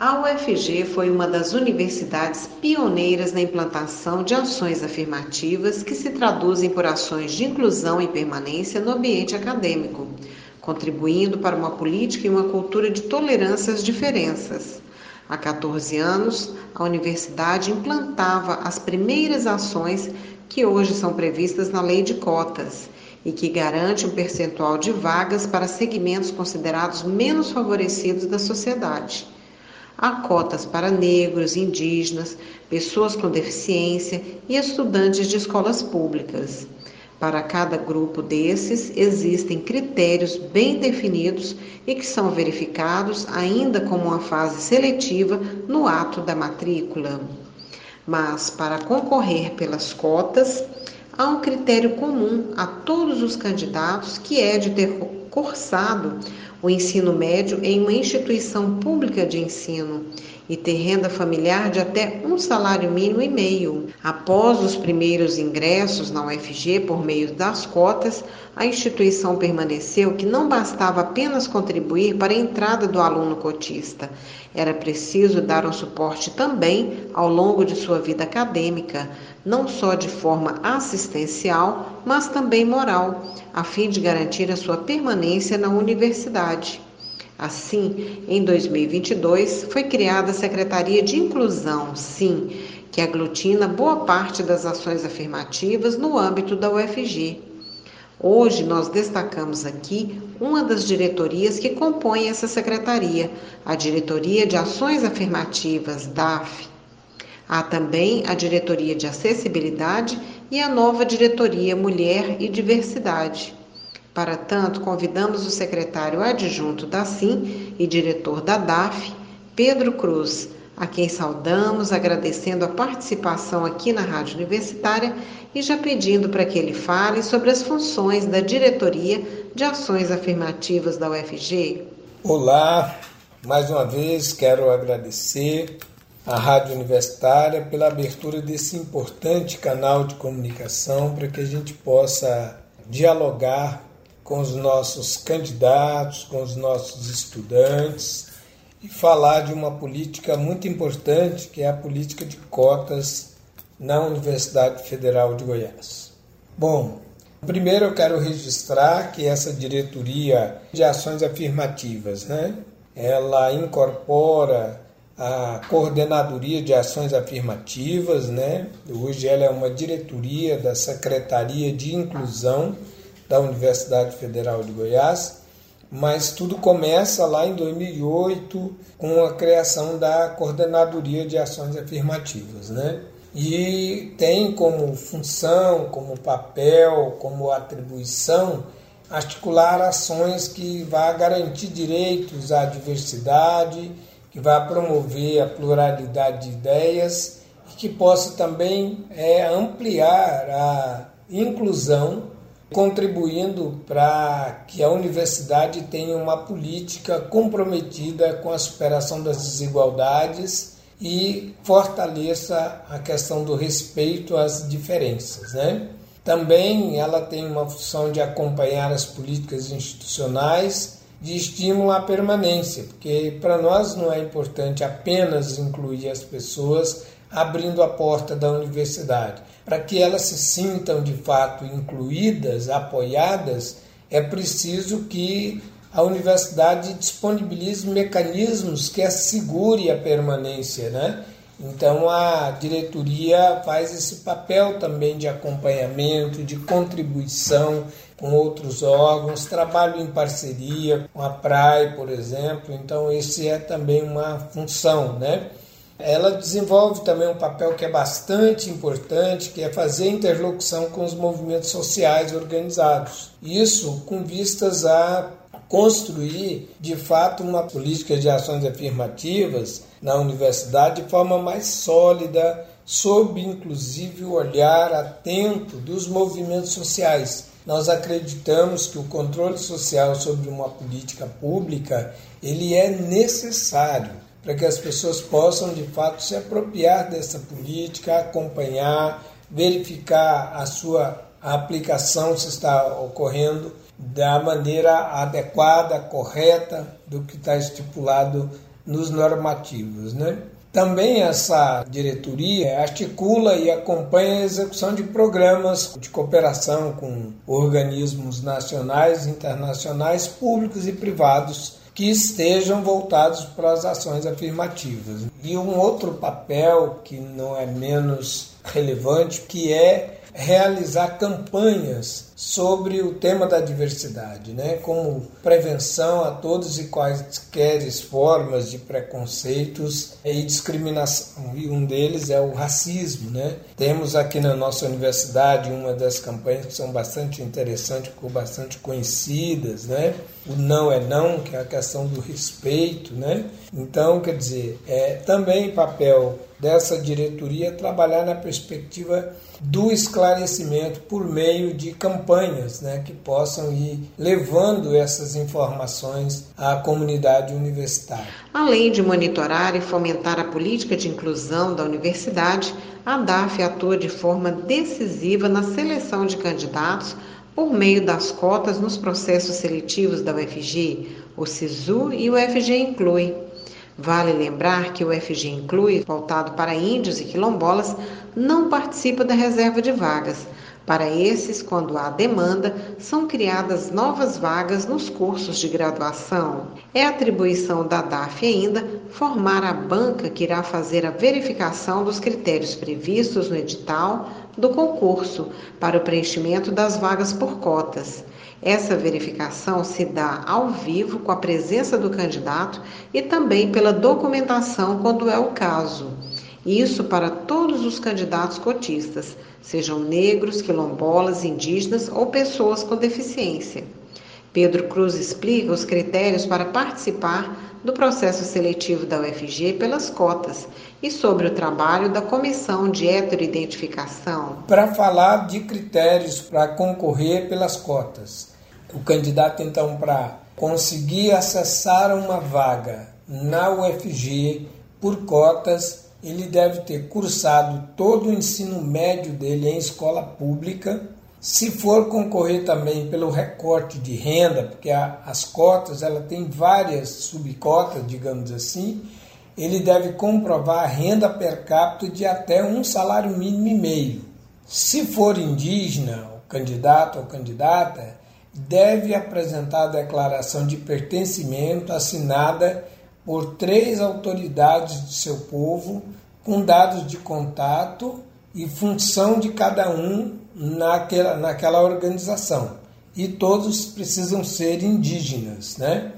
A UFG foi uma das universidades pioneiras na implantação de ações afirmativas que se traduzem por ações de inclusão e permanência no ambiente acadêmico, contribuindo para uma política e uma cultura de tolerância às diferenças. Há 14 anos, a universidade implantava as primeiras ações que hoje são previstas na Lei de Cotas e que garante um percentual de vagas para segmentos considerados menos favorecidos da sociedade. Há cotas para negros, indígenas, pessoas com deficiência e estudantes de escolas públicas. Para cada grupo desses, existem critérios bem definidos e que são verificados ainda como uma fase seletiva no ato da matrícula. Mas, para concorrer pelas cotas, há um critério comum a todos os candidatos que é de ter cursado o ensino médio em uma instituição pública de ensino e ter renda familiar de até um salário mínimo e meio. Após os primeiros ingressos na UFG por meio das cotas, a instituição permaneceu que não bastava apenas contribuir para a entrada do aluno cotista, era preciso dar um suporte também ao longo de sua vida acadêmica, não só de forma assistencial, mas também moral, a fim de garantir a sua permanência na universidade. Assim, em 2022, foi criada a Secretaria de Inclusão, SIM, que aglutina boa parte das ações afirmativas no âmbito da UFG. Hoje nós destacamos aqui uma das diretorias que compõem essa secretaria, a Diretoria de Ações Afirmativas, DAF. Há também a Diretoria de Acessibilidade e a nova Diretoria Mulher e Diversidade. Para tanto, convidamos o secretário adjunto da SIM e diretor da DAF, Pedro Cruz, a quem saudamos, agradecendo a participação aqui na Rádio Universitária e já pedindo para que ele fale sobre as funções da Diretoria de Ações Afirmativas da UFG. Olá, mais uma vez quero agradecer à Rádio Universitária pela abertura desse importante canal de comunicação para que a gente possa dialogar com os nossos candidatos, com os nossos estudantes e falar de uma política muito importante que é a política de cotas na Universidade Federal de Goiás. Bom, primeiro eu quero registrar que essa diretoria de ações afirmativas, né, ela incorpora a coordenadoria de ações afirmativas, né? Hoje ela é uma diretoria da Secretaria de Inclusão da Universidade Federal de Goiás, mas tudo começa lá em 2008 com a criação da Coordenadoria de Ações Afirmativas, né? E tem como função, como papel, como atribuição articular ações que vá garantir direitos à diversidade, que vá promover a pluralidade de ideias e que possa também é, ampliar a inclusão contribuindo para que a universidade tenha uma política comprometida com a superação das desigualdades e fortaleça a questão do respeito às diferenças, né? Também ela tem uma função de acompanhar as políticas institucionais de estímulo à permanência, porque para nós não é importante apenas incluir as pessoas abrindo a porta da universidade. Para que elas se sintam de fato incluídas, apoiadas, é preciso que a universidade disponibilize mecanismos que assegure a permanência, né? Então a diretoria faz esse papel também de acompanhamento, de contribuição com outros órgãos, trabalho em parceria com a PRAE, por exemplo. Então esse é também uma função, né? Ela desenvolve também um papel que é bastante importante, que é fazer interlocução com os movimentos sociais organizados. Isso com vistas a construir, de fato, uma política de ações afirmativas na universidade de forma mais sólida, sob inclusive o olhar atento dos movimentos sociais. Nós acreditamos que o controle social sobre uma política pública ele é necessário para que as pessoas possam de fato se apropriar dessa política, acompanhar, verificar a sua aplicação se está ocorrendo da maneira adequada, correta do que está estipulado nos normativos, né? Também essa diretoria articula e acompanha a execução de programas de cooperação com organismos nacionais, internacionais, públicos e privados que estejam voltados para as ações afirmativas. E um outro papel que não é menos relevante, que é realizar campanhas sobre o tema da diversidade, né? como prevenção a todos e quaisquer formas de preconceitos e discriminação. E um deles é o racismo. Né? Temos aqui na nossa universidade uma das campanhas que são bastante interessantes, bastante conhecidas, né? o não é não, que é a questão do respeito. Né? Então, quer dizer, é também papel dessa diretoria trabalhar na perspectiva do esclarecimento por meio de campanhas né, que possam ir levando essas informações à comunidade universitária. Além de monitorar e fomentar a política de inclusão da universidade, a DAF atua de forma decisiva na seleção de candidatos por meio das cotas nos processos seletivos da UFG, o SISU e o UFG Inclui. Vale lembrar que o FG Inclui, voltado para índios e quilombolas, não participa da reserva de vagas. Para esses, quando há demanda, são criadas novas vagas nos cursos de graduação. É atribuição da DAF ainda formar a banca que irá fazer a verificação dos critérios previstos no edital do concurso para o preenchimento das vagas por cotas. Essa verificação se dá ao vivo com a presença do candidato e também pela documentação quando é o caso. Isso para todos os candidatos cotistas, sejam negros, quilombolas, indígenas ou pessoas com deficiência. Pedro Cruz explica os critérios para participar do processo seletivo da UFG pelas cotas e sobre o trabalho da Comissão de Heteroidentificação. Para falar de critérios para concorrer pelas cotas, o candidato então para conseguir acessar uma vaga na UFG por cotas, ele deve ter cursado todo o ensino médio dele em escola pública. Se for concorrer também pelo recorte de renda, porque a, as cotas ela tem várias subcotas, digamos assim, ele deve comprovar a renda per capita de até um salário mínimo e meio. Se for indígena, o candidato ou candidata, deve apresentar a declaração de pertencimento assinada por três autoridades do seu povo, com dados de contato e função de cada um naquela, naquela organização. E todos precisam ser indígenas, né?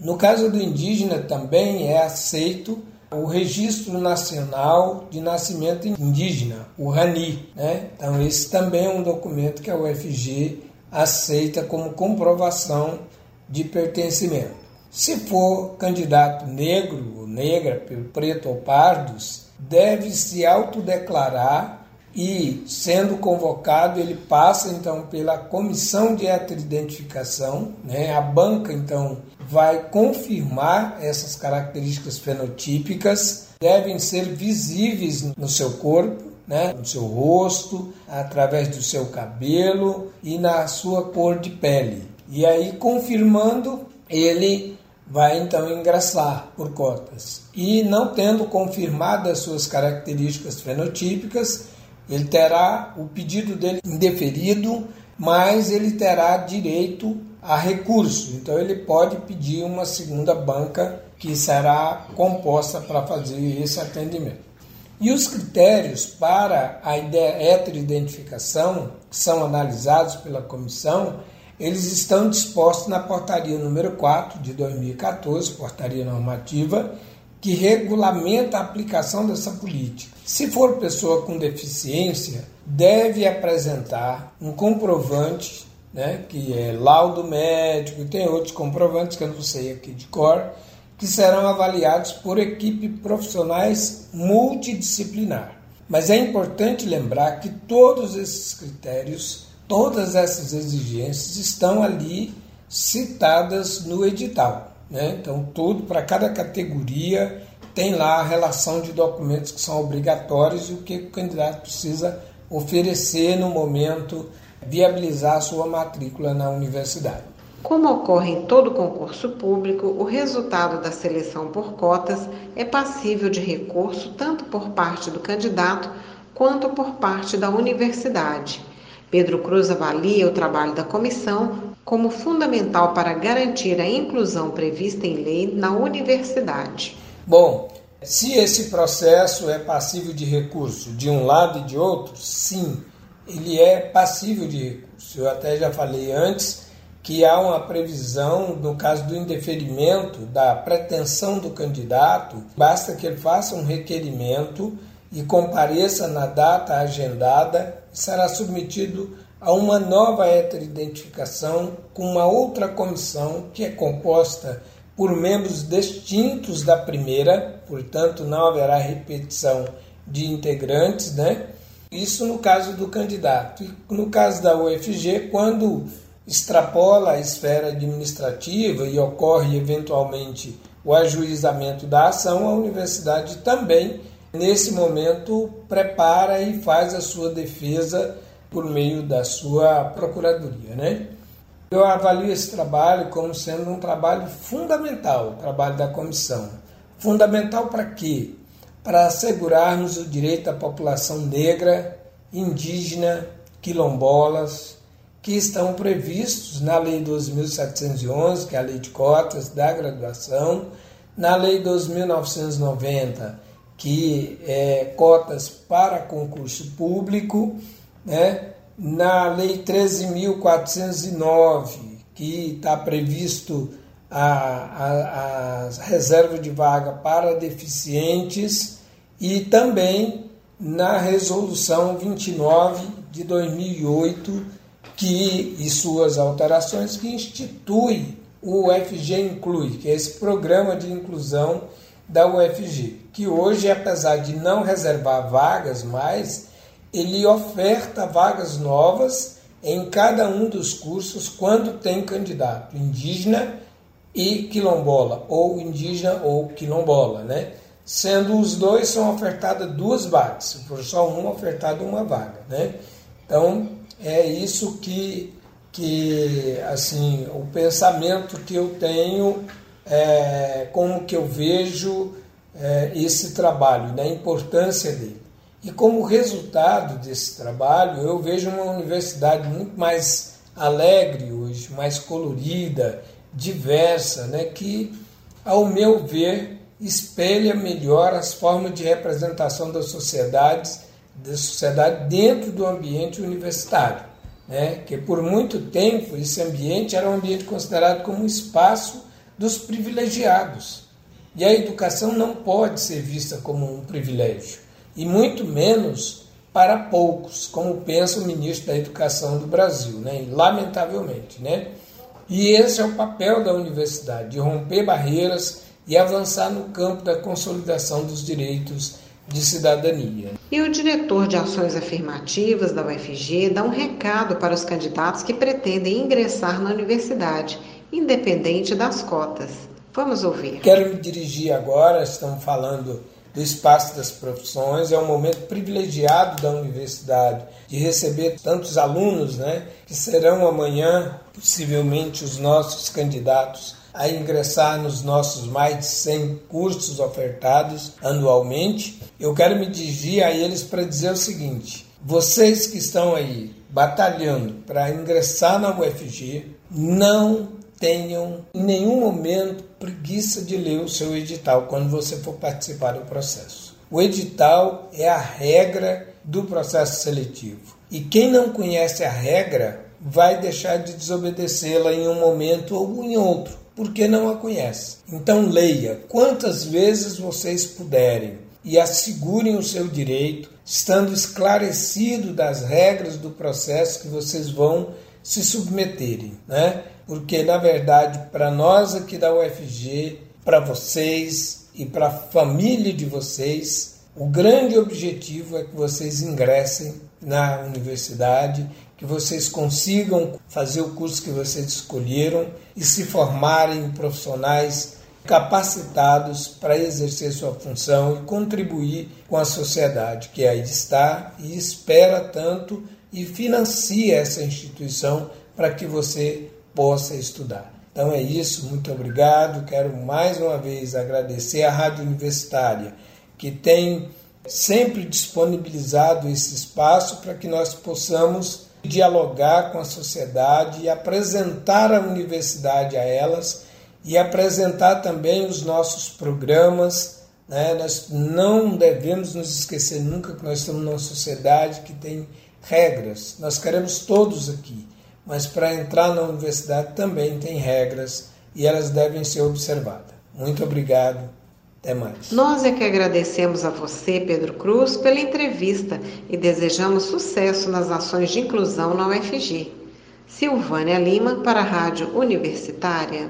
No caso do indígena também é aceito o Registro Nacional de Nascimento Indígena, o RANI. Né? Então, esse também é um documento que a UFG aceita como comprovação de pertencimento. Se for candidato negro ou negra, preto ou pardos, deve se autodeclarar e, sendo convocado, ele passa então pela comissão de heteroidentificação, né? a banca então vai confirmar essas características fenotípicas, devem ser visíveis no seu corpo, né? no seu rosto, através do seu cabelo e na sua cor de pele. E aí, confirmando, ele vai então ingressar por cotas. E não tendo confirmado as suas características fenotípicas, ele terá o pedido dele indeferido, mas ele terá direito a recurso. Então ele pode pedir uma segunda banca que será composta para fazer esse atendimento. E os critérios para a heteroidentificação, que são analisados pela comissão, eles estão dispostos na portaria número 4 de 2014, portaria normativa, que regulamenta a aplicação dessa política. Se for pessoa com deficiência, deve apresentar um comprovante, né, que é laudo médico, e tem outros comprovantes que eu não sei aqui de cor, que serão avaliados por equipe profissionais multidisciplinar. Mas é importante lembrar que todos esses critérios, todas essas exigências estão ali citadas no edital. Né? Então, tudo para cada categoria tem lá a relação de documentos que são obrigatórios e o que o candidato precisa oferecer no momento viabilizar a sua matrícula na universidade. Como ocorre em todo concurso público, o resultado da seleção por cotas é passível de recurso tanto por parte do candidato quanto por parte da universidade. Pedro Cruz avalia o trabalho da comissão como fundamental para garantir a inclusão prevista em lei na universidade. Bom, se esse processo é passível de recurso de um lado e de outro, sim, ele é passível de recurso. Eu até já falei antes que há uma previsão, no caso do indeferimento da pretensão do candidato, basta que ele faça um requerimento e compareça na data agendada será submetido a uma nova heteroidentificação com uma outra comissão que é composta por membros distintos da primeira, portanto não haverá repetição de integrantes, né? Isso no caso do candidato. E no caso da UFG, quando extrapola a esfera administrativa e ocorre eventualmente o ajuizamento da ação, a universidade também, nesse momento, prepara e faz a sua defesa por meio da sua procuradoria. Né? Eu avalio esse trabalho como sendo um trabalho fundamental, o trabalho da comissão. Fundamental para quê? Para assegurarmos o direito da população negra, indígena, quilombolas, que estão previstos na Lei 2.711, que é a Lei de Cotas da Graduação, na Lei 2.990, que é cotas para concurso público, né? na Lei 13.409, que está previsto a, a, a reserva de vaga para deficientes, e também na Resolução 29 de 2008, que e suas alterações que institui o UFG Inclui, que é esse programa de inclusão da UFG, que hoje, apesar de não reservar vagas mais, ele oferta vagas novas em cada um dos cursos quando tem candidato indígena e quilombola, ou indígena ou quilombola, né? Sendo os dois são ofertadas duas vagas, se for só uma ofertada uma vaga, né? Então, é isso que, que assim, o pensamento que eu tenho, é, como que eu vejo é, esse trabalho, da importância dele. E como resultado desse trabalho, eu vejo uma universidade muito mais alegre hoje, mais colorida, diversa, né, que, ao meu ver, espelha melhor as formas de representação das sociedades da sociedade dentro do ambiente universitário. Né? Que por muito tempo esse ambiente era um ambiente considerado como um espaço dos privilegiados. E a educação não pode ser vista como um privilégio, e muito menos para poucos, como pensa o ministro da Educação do Brasil, né? lamentavelmente. Né? E esse é o papel da universidade, de romper barreiras e avançar no campo da consolidação dos direitos de cidadania. E o diretor de ações afirmativas da UFG dá um recado para os candidatos que pretendem ingressar na universidade, independente das cotas. Vamos ouvir. Quero me dirigir agora, estamos falando do espaço das profissões, é um momento privilegiado da universidade de receber tantos alunos, né, que serão amanhã possivelmente os nossos candidatos a ingressar nos nossos mais de 100 cursos ofertados anualmente. Eu quero me dirigir a eles para dizer o seguinte: vocês que estão aí batalhando para ingressar na UFG, não tenham em nenhum momento preguiça de ler o seu edital quando você for participar do processo. O edital é a regra do processo seletivo. E quem não conhece a regra vai deixar de desobedecê-la em um momento ou em outro porque não a conhece. Então leia quantas vezes vocês puderem e assegurem o seu direito, estando esclarecido das regras do processo que vocês vão se submeterem, né? Porque na verdade, para nós aqui da UFG, para vocês e para a família de vocês, o grande objetivo é que vocês ingressem na universidade que vocês consigam fazer o curso que vocês escolheram e se formarem profissionais capacitados para exercer sua função e contribuir com a sociedade que aí está e espera tanto e financia essa instituição para que você possa estudar. Então é isso, muito obrigado. Quero mais uma vez agradecer à Rádio Universitária, que tem sempre disponibilizado esse espaço para que nós possamos dialogar com a sociedade e apresentar a universidade a elas e apresentar também os nossos programas. Né? Nós não devemos nos esquecer nunca que nós estamos numa sociedade que tem regras. Nós queremos todos aqui, mas para entrar na universidade também tem regras e elas devem ser observadas. Muito obrigado. Até mais. Nós é que agradecemos a você, Pedro Cruz, pela entrevista e desejamos sucesso nas ações de inclusão na UFG. Silvânia Lima, para a Rádio Universitária.